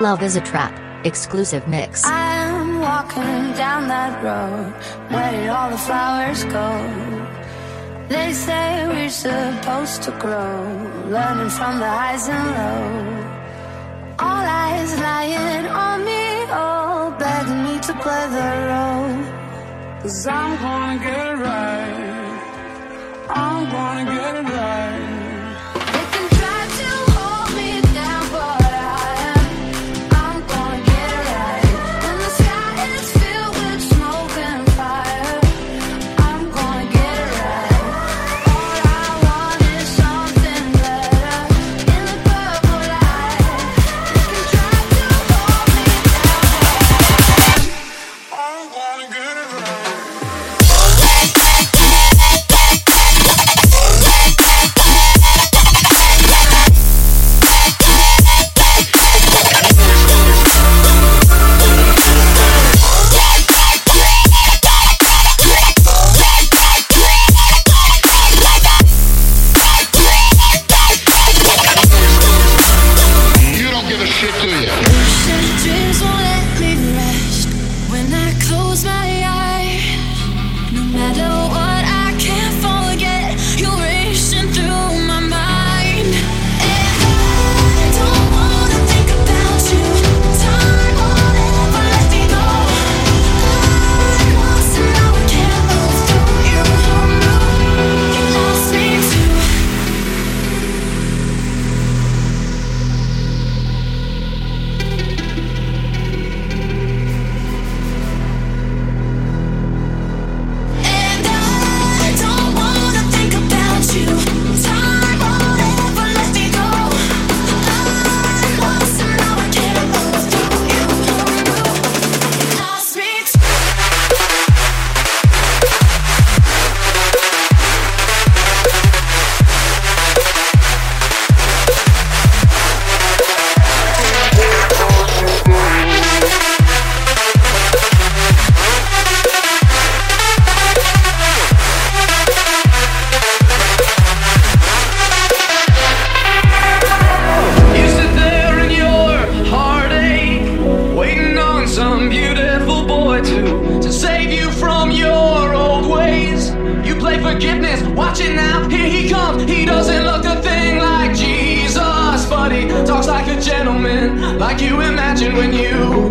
Love is a Trap, exclusive mix. I'm walking down that road. Where did all the flowers go? They say we're supposed to grow, learning from the highs and lows. All eyes lying on me, begging me to play the role. Cause I'm gonna get it right. I'm gonna get it right. gentleman like you imagine when you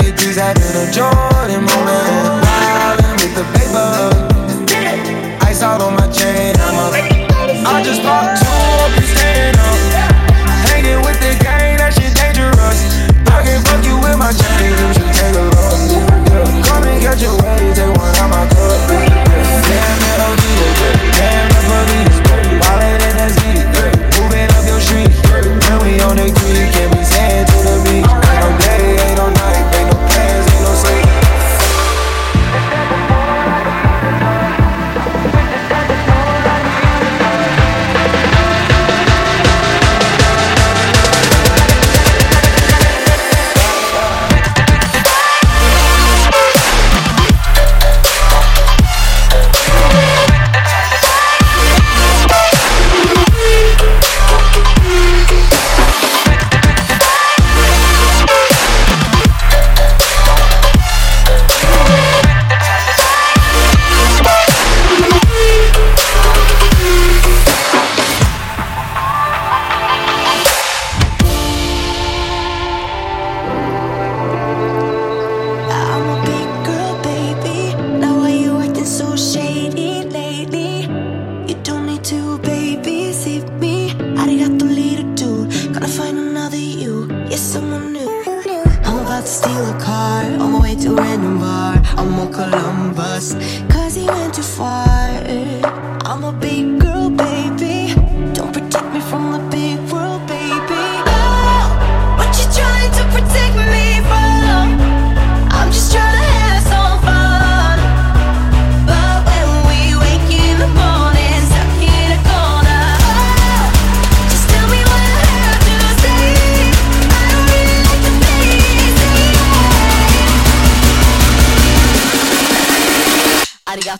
93's having a Jordan moment. Wildin' with the paper. Ice out on my chain. I'm a, I just bought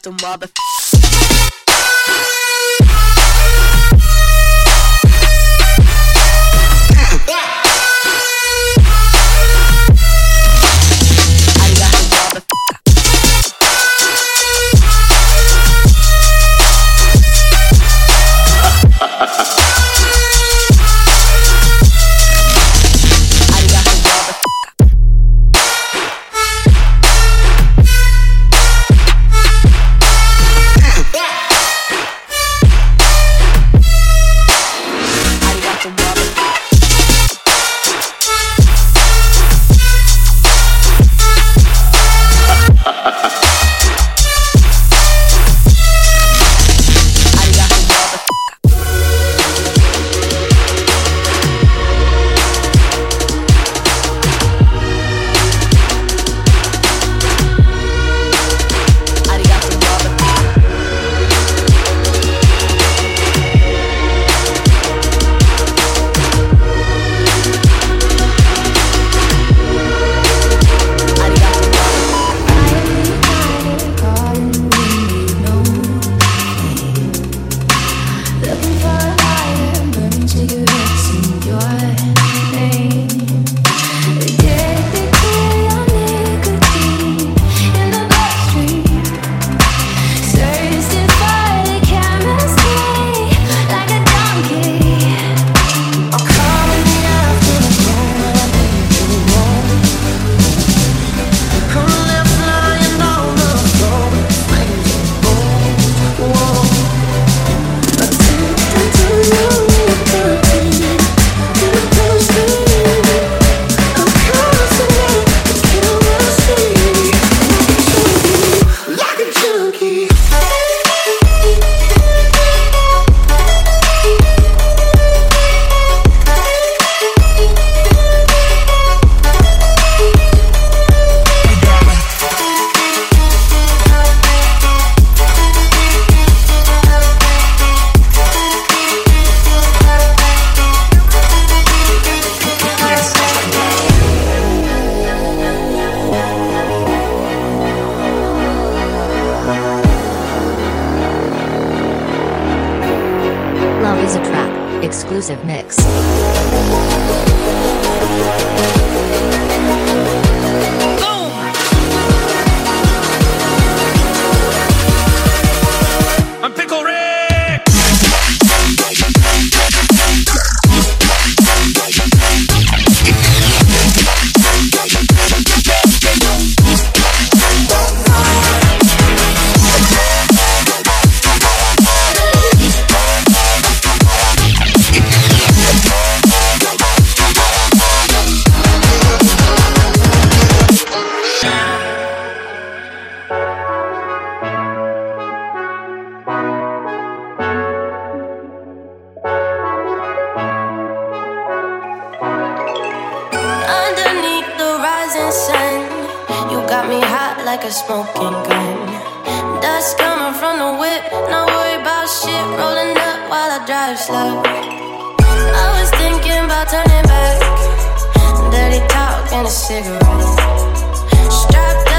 the mother I drive slow. I was thinking about turning back. Dirty talk and a cigarette. Strapped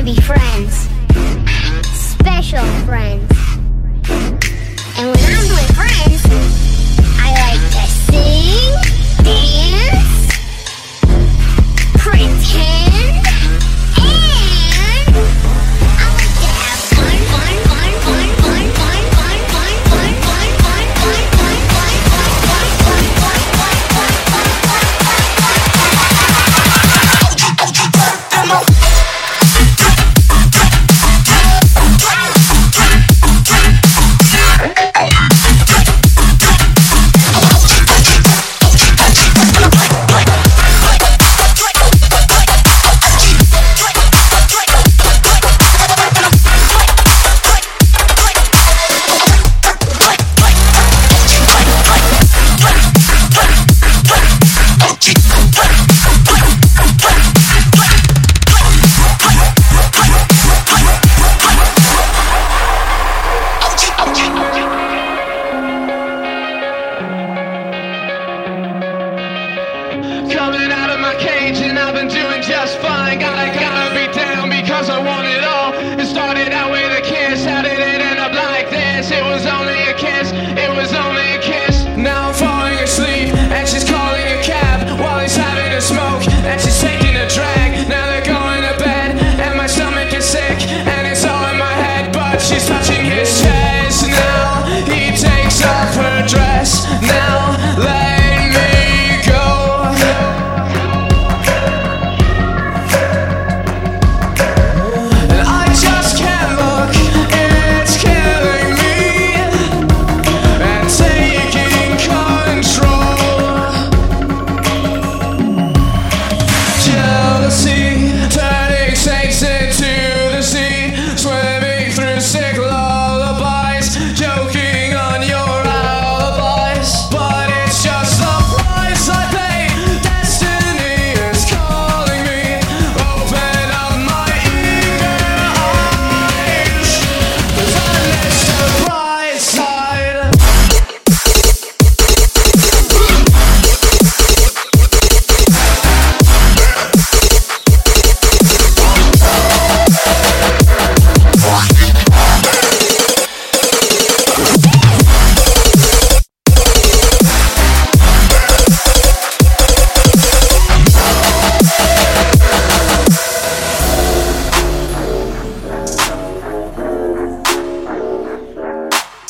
gonna be friends. Special friends.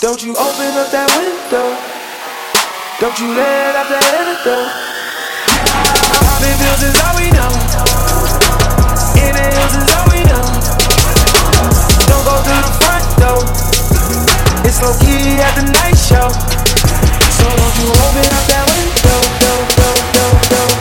Don't you open up that window. Don't you let out that antidote. Popping pills is all we know. Inhales is all we know. Don't go to the front door. It's low key at the night show. So won't you open up that window, door, door, door, door.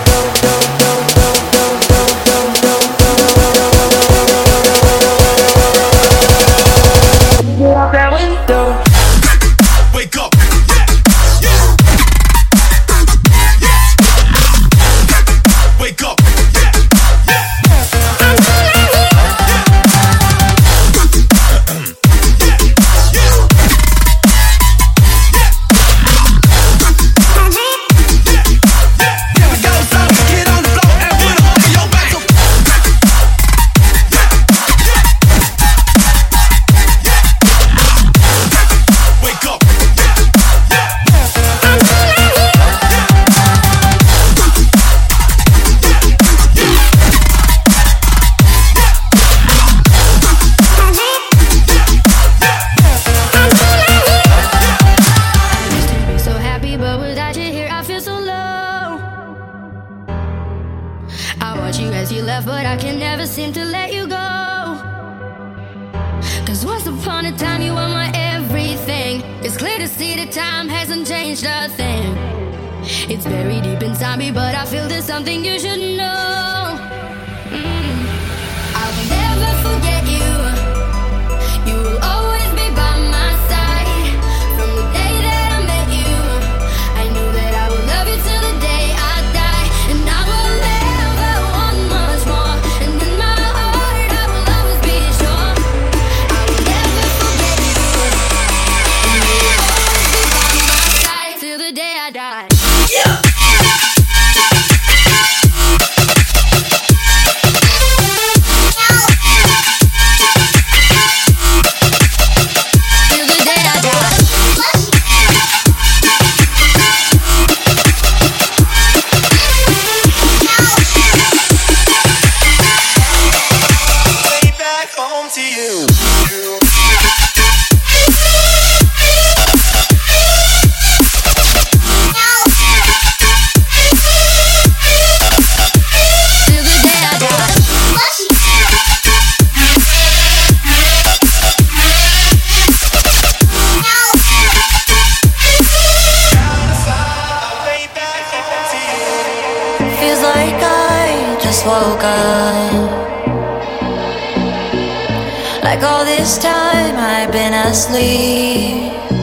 just woke up. Like all this time I've been asleep.